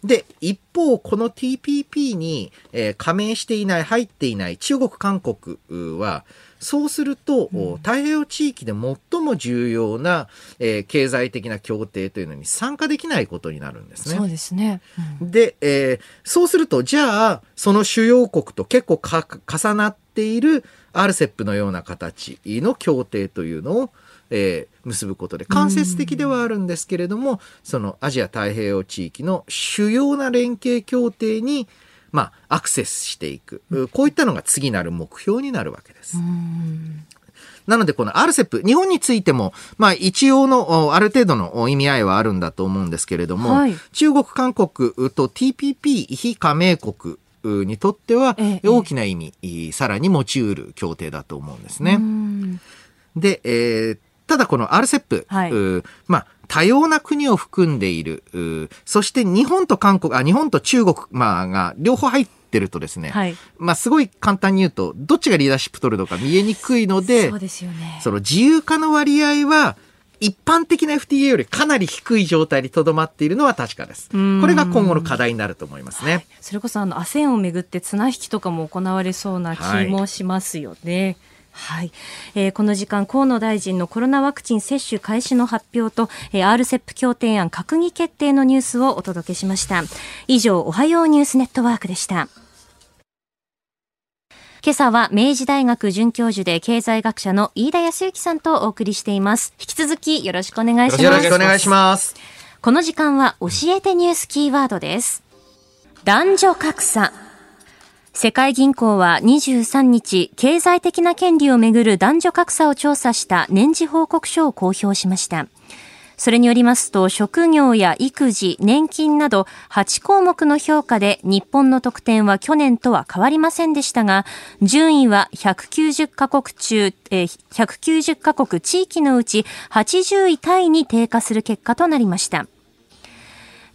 で、一方、この TPP に、えー、加盟していない、入っていない中国、韓国は、そうすると、うん、太平洋地域で最も重要な、えー、経済的な協定というのに参加できないことになるんですね。
そうですね。
うん、で、えー、そうすると、じゃあ、その主要国と結構重なっている RCEP のような形の協定というのを、えー、結ぶことで間接的ではあるんですけれども、そのアジア太平洋地域の主要な連携協定にまあ、アクセスしていく。こういったのが次なる目標になるわけです。なので、この RCEP、日本についても、まあ、一応の、ある程度の意味合いはあるんだと思うんですけれども、はい、中国、韓国と TPP 非加盟国にとっては、大きな意味、ええ、さらに持ち得る協定だと思うんですね。で、えー、ただこの RCEP、はい、まあ、多様な国を含んでいる、そして日本と韓国、あ、日本と中国、まあ、が両方入ってるとですね、はい、まあ、すごい簡単に言うと、どっちがリーダーシップ取るのか見えにくいので、
そうですよね。
その自由化の割合は、一般的な FTA よりかなり低い状態にとどまっているのは確かです。これが今後の課題になると思いますね。はい、
それこそあの ASEAN をめぐって綱引きとかも行われそうな気もしますよね。はいはい、えー、この時間河野大臣のコロナワクチン接種開始の発表と、えー、RCEP 協定案閣議決定のニュースをお届けしました。以上おはようニュースネットワークでした。今朝は明治大学准教授で経済学者の飯田康之さんとお送りしています。引き続きよろしくお願いします。
よろしくお願いします。
この時間は教えてニュースキーワードです。男女格差世界銀行は23日、経済的な権利をめぐる男女格差を調査した年次報告書を公表しました。それによりますと、職業や育児、年金など8項目の評価で日本の得点は去年とは変わりませんでしたが、順位は190カ国中、え190カ国地域のうち80位タイに低下する結果となりました。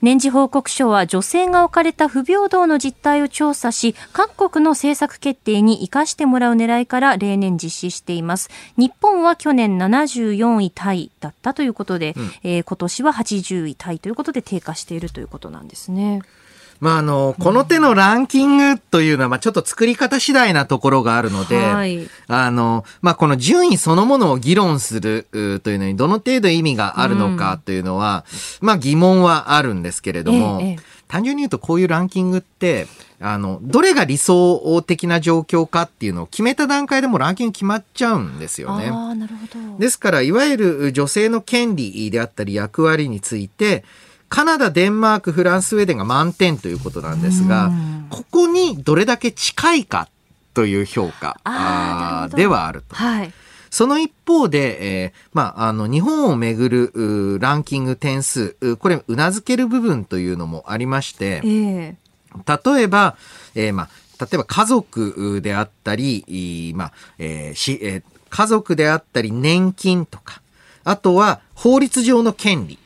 年次報告書は女性が置かれた不平等の実態を調査し、各国の政策決定に生かしてもらう狙いから例年実施しています。日本は去年74位タイだったということで、うん、えー、今年は80位タイということで低下しているということなんですね。
まあ、あの、この手のランキングというのは、まあ、ちょっと作り方次第なところがあるので、はい、あの、まあ、この順位そのものを議論するというのに、どの程度意味があるのかというのは、うん、まあ、疑問はあるんですけれども、ええ、単純に言うとこういうランキングって、あの、どれが理想的な状況かっていうのを決めた段階でもランキング決まっちゃうんですよね。
あなるほど。
ですから、いわゆる女性の権利であったり役割について、カナダ、デンマーク、フランス、スウェーデンが満点ということなんですが、ここにどれだけ近いかという評価ではあると。はい。その一方で、えー、まあ、あの、日本をめぐるランキング点数、これ、うなずける部分というのもありまして、えー、例えば、えー、まあ、例えば家族であったり、まあ、えーしえー、家族であったり年金とか、あとは法律上の権利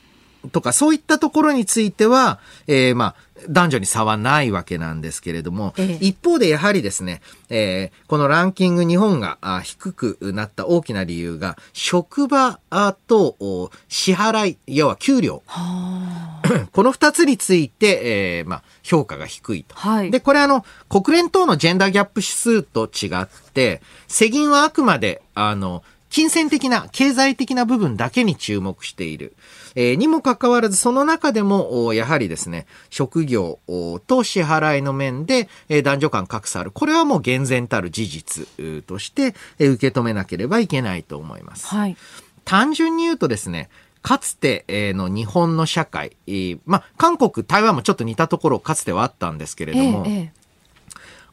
とか、そういったところについては、えー、まあ、男女に差はないわけなんですけれども、ええ、一方でやはりですね、えー、このランキング日本が低くなった大きな理由が、職場と支払い、要は給料。この二つについて、えー、まあ、評価が低いと。はい、で、これあの、国連等のジェンダーギャップ指数と違って、世銀はあくまで、あの、金銭的な、経済的な部分だけに注目している。えー、にもかかわらず、その中でも、やはりですね、職業と支払いの面で、えー、男女間格差ある。これはもう厳然たる事実として、えー、受け止めなければいけないと思います。はい。単純に言うとですね、かつての日本の社会、まあ、韓国、台湾もちょっと似たところかつてはあったんですけれども、ええ、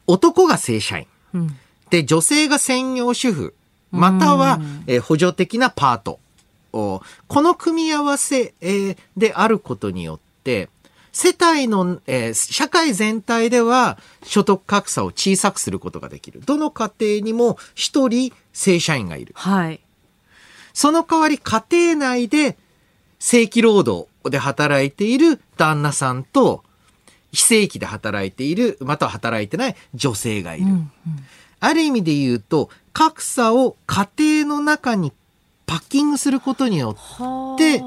男が正社員、うん、で、女性が専業主婦、または、え補助的なパート。この組み合わせ、えであることによって、世帯の、えー、社会全体では所得格差を小さくすることができる。どの家庭にも一人正社員がいる。はい。その代わり家庭内で正規労働で働いている旦那さんと非正規で働いている、または働いてない女性がいる。うんうん、ある意味で言うと、格差を家庭の中にパッキングすることによって、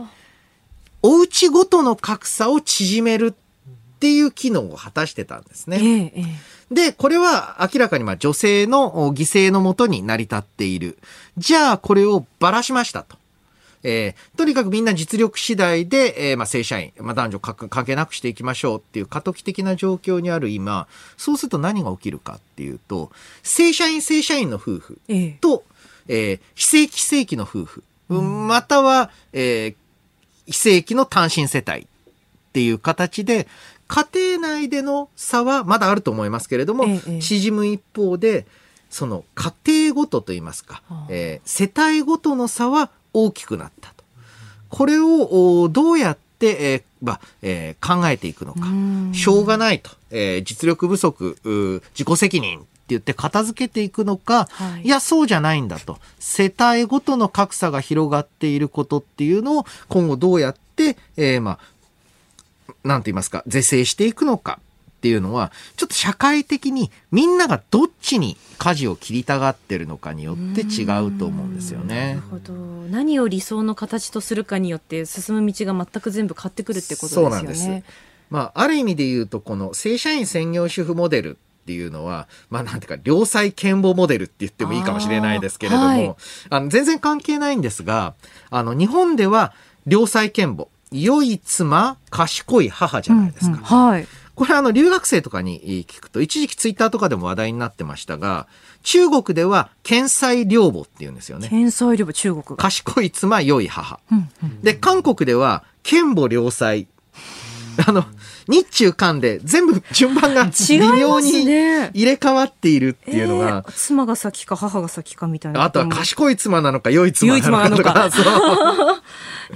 お家ごとの格差を縮めるっていう機能を果たしてたんですね。ええ、で、これは明らかにま女性の犠牲のもとに成り立っている。じゃあこれをばらしましたと。えー、とにかくみんな実力次第で、えー、まあ、正社員、まあ、男女関係なくしていきましょうっていう過渡期的な状況にある今、そうすると何が起きるかっていうと、正社員正社員の夫婦と、え。ー、えー、非正規非正規の夫婦、うん、または、えー、非正規の単身世帯っていう形で、家庭内での差はまだあると思いますけれども、ええ、縮む一方で、その家庭ごとといいますか、えー、世帯ごとの差は大きくなったと。これをどうやって、えーまあえー、考えていくのか。しょうがないと。えー、実力不足、自己責任って言って片付けていくのか、はい、いや、そうじゃないんだと。世帯ごとの格差が広がっていることっていうのを今後どうやって、えー、まあ、なんて言いますか、是正していくのか。っていうのは、ちょっと社会的にみんながどっちに舵を切りたがってるのかによって違うと思うんですよね。なるほど。
何を理想の形とするかによって進む道が全く全部変わってくるってことですよね。そうなんです。
まあ、ある意味で言うと、この正社員専業主婦モデルっていうのは、まあなんていうか、良妻賢母モデルって言ってもいいかもしれないですけれども、あはい、あの全然関係ないんですが、あの、日本では良妻賢母、良い妻、賢い母じゃないですか。うんうん、はい。これあの留学生とかに聞くと、一時期ツイッターとかでも話題になってましたが、中国では天才両母って言うんですよね。
天才両母、中国。
賢い妻、良い母。うんうん、で、韓国では剣母良妻。あの、日中韓で全部順番が微妙に入れ替わっているっていうのが、ねえー、
妻が先か母が先かみたいな。
あとは賢い妻なのか良い妻なのかそう。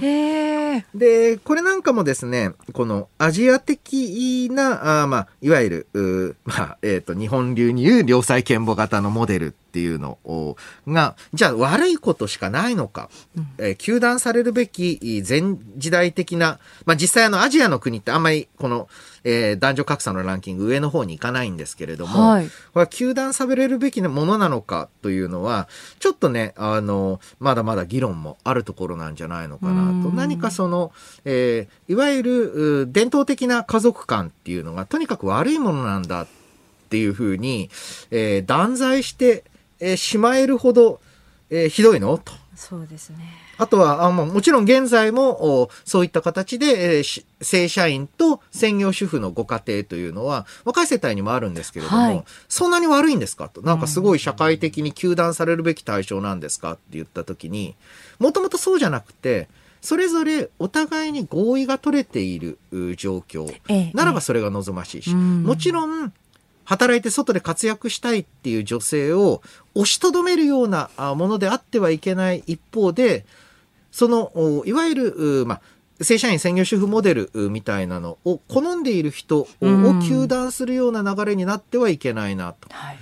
へ
で、これなんかもですね、このアジア的な、あまあ、いわゆる、まあ、えっ、ー、と、日本流に言う良妻賢母型のモデルっていうのを、が、じゃあ悪いことしかないのか、うん、えー、糾弾されるべき前時代的な、まあ実際あのアジアの国ってあんまりこの、えー、男女格差のランキング上の方に行かないんですけれども、はい、これは糾弾されるべきなものなのかというのは、ちょっとね、あの、まだまだ議論もあるところなんじゃないのかなと。何かその、えー、いわゆる伝統的な家族観っていうのがとにかく悪いものなんだっていうふうに、えー、断罪してえー、しまえるほど、えー、ひどいの？と。
そうですね。
あとは、あももちろん現在もそういった形で、えー、正社員と専業主婦のご家庭というのは若い世帯にもあるんですけれども、はい、そんなに悪いんですか？と。なんかすごい社会的に糾弾されるべき対象なんですか？って言った時にもともとそうじゃなくてそれぞれお互いに合意が取れている状況ならばそれが望ましいし、もちろん働いて外で活躍したいっていう女性を押しとどめるようなものであってはいけない一方で、その、いわゆる、まあ、正社員専業主婦モデルみたいなのを好んでいる人を糾弾するような流れになってはいけないなと。はい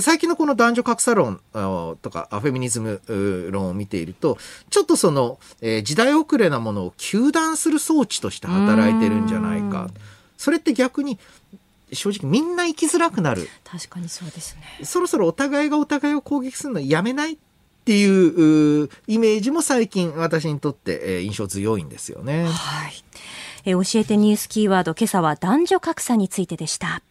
最近のこの男女格差論とかフェミニズム論を見ていると、ちょっとその、えー、時代遅れなものを糾弾する装置として働いてるんじゃないか。それって逆に正直みんな生きづらくなる。
確かにそうですね。
そろそろお互いがお互いを攻撃するのやめないっていうイメージも最近私にとって印象強いんですよね。
はい。え教えてニュースキーワード今朝は男女格差についてでした。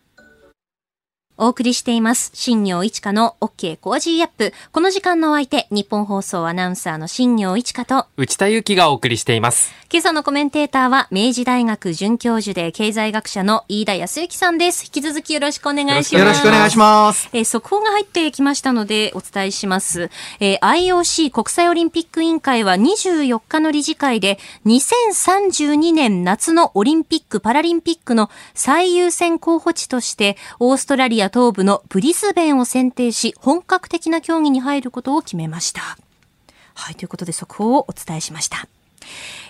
お送りしています。新行市佳の OK Cozy up。この時間のお相手、ニッポン放送アナウンサーの新行市佳と、
内田雄基がお送りしています。
今朝のコメンテーターは、明治大学准教授で経済学者の飯田康之さんです。引き続きよろしくお願いします。
よろしくお願いします。
えー、速報が入ってきましたので、お伝えします。えー、IOC 国際オリンピック委員会は24日の理事会で、2032年夏のオリンピック・パラリンピックの最優先候補地として、オーストラリアア東部のブリスベンを選定し、本格的な協議に入ることを決めました。はい、ということで速報をお伝えしました。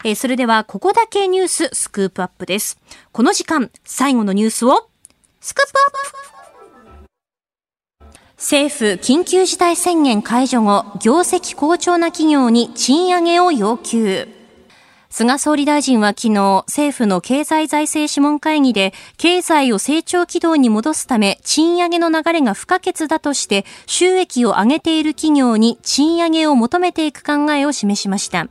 えー、それでは、ここだけニューススクープアップです。この時間、最後のニュースを、スクープアップ政府緊急事態宣言解除後、業績好調な企業に賃上げを要求。菅総理大臣は昨日、政府の経済財政諮問会議で、経済を成長軌道に戻すため、賃上げの流れが不可欠だとして、収益を上げている企業に賃上げを求めていく考えを示しました。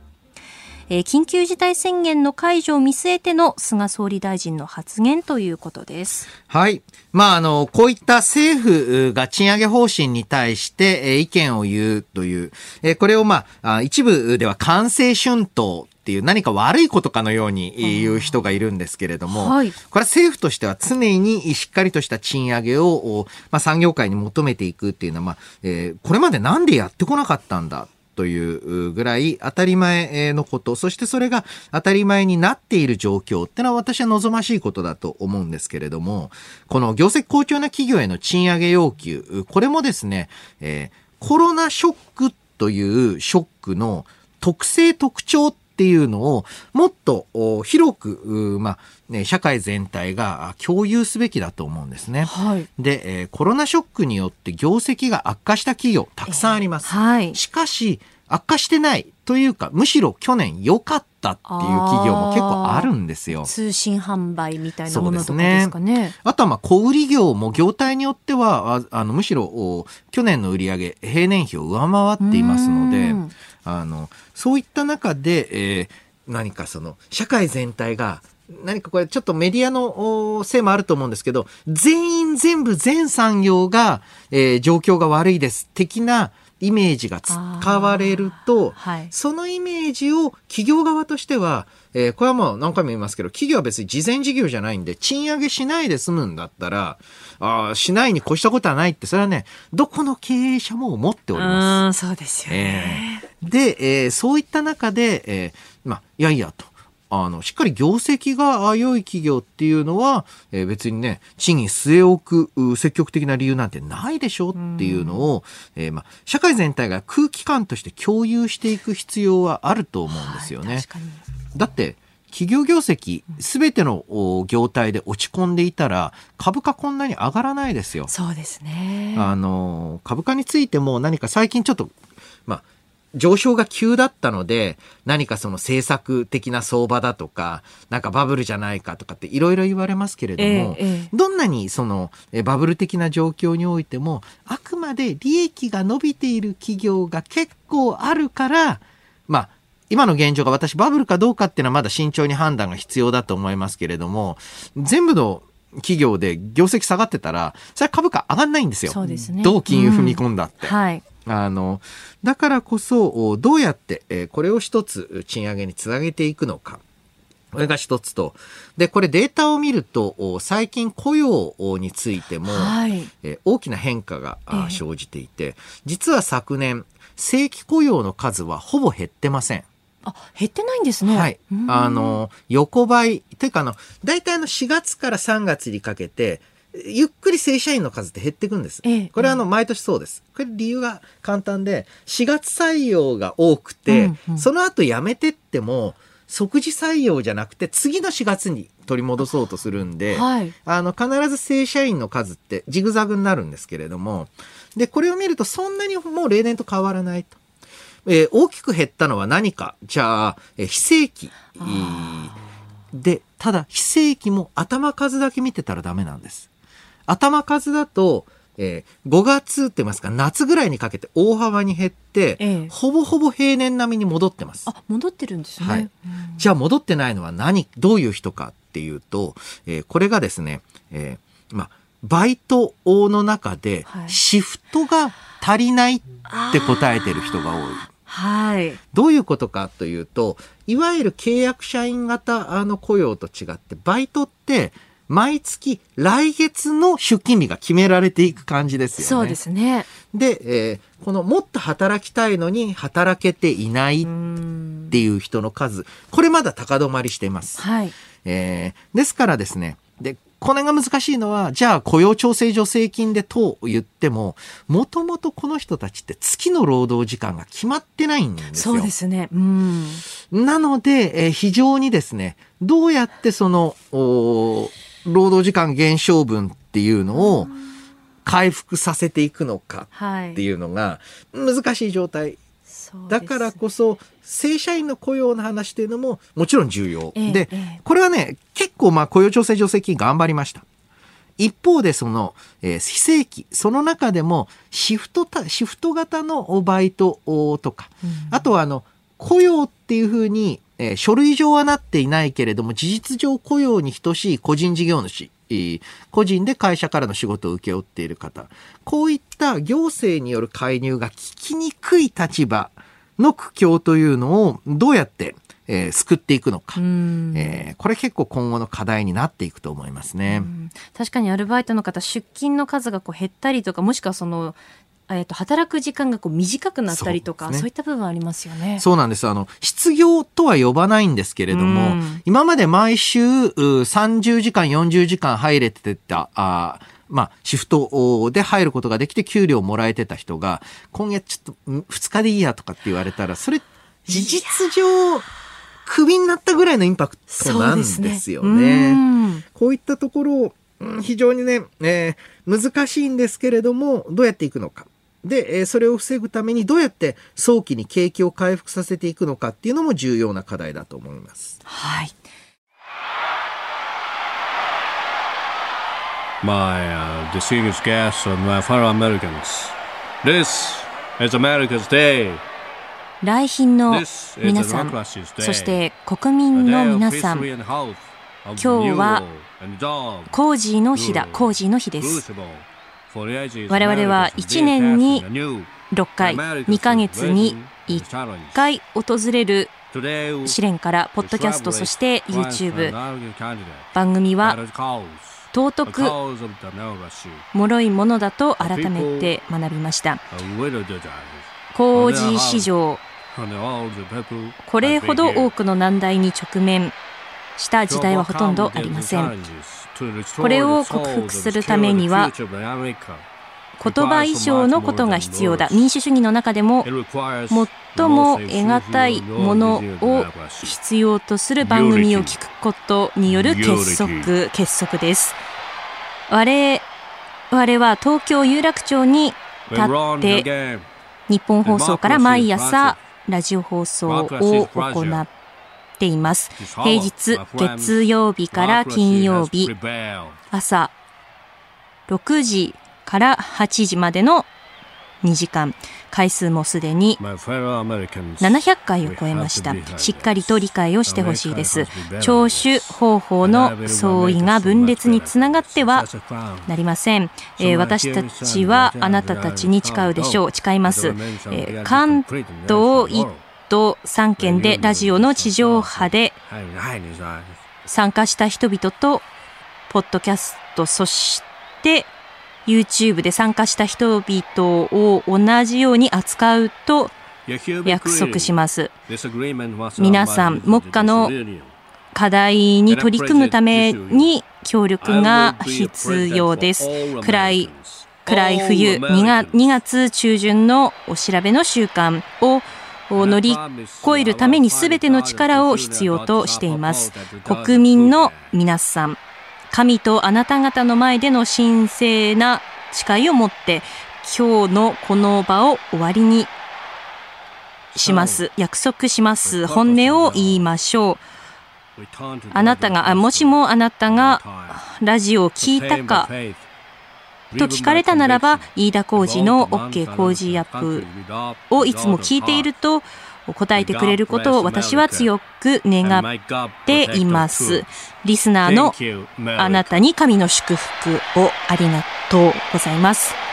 えー、緊急事態宣言の解除を見据えての菅総理大臣の発言ということです。
はい。まあ、あの、こういった政府が賃上げ方針に対して、えー、意見を言うという、えー、これをまあ、一部では完成春闘っていう何か悪いことかのように言う人がいるんですけれども、はい、これは政府としては常にしっかりとした賃上げを、まあ、産業界に求めていくっていうのは、まあえー、これまでなんでやってこなかったんだというぐらい当たり前のこと、そしてそれが当たり前になっている状況ってのは私は望ましいことだと思うんですけれども、この業績好調な企業への賃上げ要求、これもですね、えー、コロナショックというショックの特性特徴っていうのをもっと広く、まあね、社会全体が共有すべきだと思うんですね。はい、で、えー、コロナショックによって業績が悪化した企業たくさんあります。えーはい、しかし悪化してないというかむしろ去年良かったっていう企業も結構あるんですよ。
通信販売みたいなものとかですかね。ね
あとはまあ小売業も業態によってはあのむしろ去年の売上平年比を上回っていますので。あの、そういった中で、えー、何かその、社会全体が、何かこれちょっとメディアのせいもあると思うんですけど、全員全部全産業が、えー、状況が悪いです的なイメージが使われると、はい、そのイメージを企業側としては、えー、これはもう何回も言いますけど、企業は別に事前事業じゃないんで、賃上げしないで済むんだったら、あしないに越したことはないって、それはね、どこの経営者も思っておりま
す。そうですよね。
えー、で、えー、そういった中で、えー、まあ、いやいやと。あの、しっかり業績が良い企業っていうのは、えー、別にね、賃金据え置く積極的な理由なんてないでしょっていうのを、えー、まあ、社会全体が空気感として共有していく必要はあると思うんですよね。はい、だって、企業業績、すべての業態で落ち込んでいたら、株価こんなに上がらないですよ。
そうですね。
あの、株価についても何か最近ちょっと、まあ、上昇が急だったので、何かその政策的な相場だとか、なんかバブルじゃないかとかっていろいろ言われますけれども、ええ、どんなにそのバブル的な状況においても、あくまで利益が伸びている企業が結構あるから、まあ、今の現状が私バブルかどうかっていうのはまだ慎重に判断が必要だと思いますけれども、全部の企業で業績下がってたら、それは株価上がんないんですよ。そうですね。どう金融踏み込んだって。うん、はい。あの、だからこそ、どうやって、えこれを一つ賃上げにつなげていくのか。これが一つと。で、これデータを見ると、最近雇用についても、はい、え大きな変化が生じていて、実は昨年、正規雇用の数はほぼ減ってません。
あ、減ってないんですね。
はい。あの、横ばい、というかあの、大体あの4月から3月にかけて、ゆっくり正社員の数って減っていくんです。ええ、これはあの毎年そうです。これ理由が簡単で、4月採用が多くて、うんうん、その後辞めてっても、即時採用じゃなくて次の4月に取り戻そうとするんで、はい、あの必ず正社員の数ってジグザグになるんですけれどもでこれを見るとそんなにもう例年と変わらないと。えー、大きく減ったのは何かじゃあ、えー、非正規でただ非正規も頭数だけ見てたらダメなんです。頭数だとえー、5月って言いますか夏ぐらいにかけて大幅に減って、ええ、ほぼほぼ平年並みに戻ってます。
あ戻ってるんですね、
はい、じゃあ戻ってないのは何どういう人かっていうと、えー、これがですね、えー、まあバイトの中でシフトが足りないって答えてる人が多い。
はい、
どういうことかというといわゆる契約社員型あの雇用と違ってバイトって毎月来月の出勤日が決められていく感じですよね。
そうですね。
で、えー、このもっと働きたいのに働けていないっていう人の数、これまだ高止まりしています。
はい。
えー、ですからですね、で、これが難しいのは、じゃあ雇用調整助成金でと言っても、もともとこの人たちって月の労働時間が決まってないんです
よ。そうですね。うん。
なので、えー、非常にですね、どうやってその、お労働時間減少分っていうのを回復させていくのかっていうのが難しい状態。だからこそ正社員の雇用の話っていうのももちろん重要。えで、これはね、結構まあ雇用調整助成金頑張りました。一方でその、えー、非正規、その中でもシフトシフト型のバイトとか、うん、あとはあの、雇用っていうふうにえー、書類上はなっていないけれども、事実上雇用に等しい個人事業主、個人で会社からの仕事を請け負っている方、こういった行政による介入が聞きにくい立場の苦境というのをどうやって、えー、救っていくのか、えー、これ結構今後の課題になっていくと思いますね。
確かにアルバイトの方出勤の数がこう減ったりとかもしくはそのえーと、働く時間がこう短くなったりとかそう、ね,、いった部分ありますよね。
そうなんですあの失業とは呼ばないんですけれども、今まで毎週30時間40時間入れてたあまあ、シフトで入ることができて給料をもらえてた人が今月ちょっと2日でいいやとかって言われたらそれ事実上クビになったぐらいのインパクトなんですよね。ねこういったところを非常にね、えー、難しいんですけれどもどうやっていくのか。で、えそれを防ぐためにどうやって早期に景気を回復させていくのかっていうのも重要な課題だと思います。
はい。
My uh, distinguished guests and my fellow Americans, this is America's day.
来賓の皆さん、そして国民の皆さん、今日はコージーの日だ、コージーの日です。我々は1年に6回2ヶ月に1回訪れる試練からポッドキャストそして YouTube 番組は尊く脆いものだと改めて学びました。工事市場これほど多くの難題に直面した時代はほとんどありません。これを克服するためには言葉以上のことが必要だ。民主主義の中でも最も得難いものを必要とする番組を聞くことによる結束結束です。我々は東京有楽町に立って日本放送から毎朝ラジオ放送を行っています。平日月曜日から金曜日。朝6時から8時までの2時間。回数もすでに700回を超えました。しっかりと理解をしてほしいです。聴取方法の相違が分裂につながってはなりません、えー、私たちはあなたたちに誓うでしょう。誓います、えー、関東1都3県でラジオの地上波で参加した人々とポッドキャストそして YouTube で参加した人々を同じように扱うと約束します。皆さん、目下の課題に取り組むために協力が必要です。暗い暗い冬 2, 月中旬のお調べの習慣をを乗り越えるために全ての力を必要としています。国民の皆さん、神とあなた方の前での神聖な誓いを持って今日のこの場を終わりにします。約束します。本音を言いましょう。あなたが、もしもあなたがラジオを聞いたかと聞かれたならば、飯田浩二の OK 工事アップをいつも聞いていると答えてくれることを私は強く願っています。リスナーのあなたに神の祝福をありがとうございます。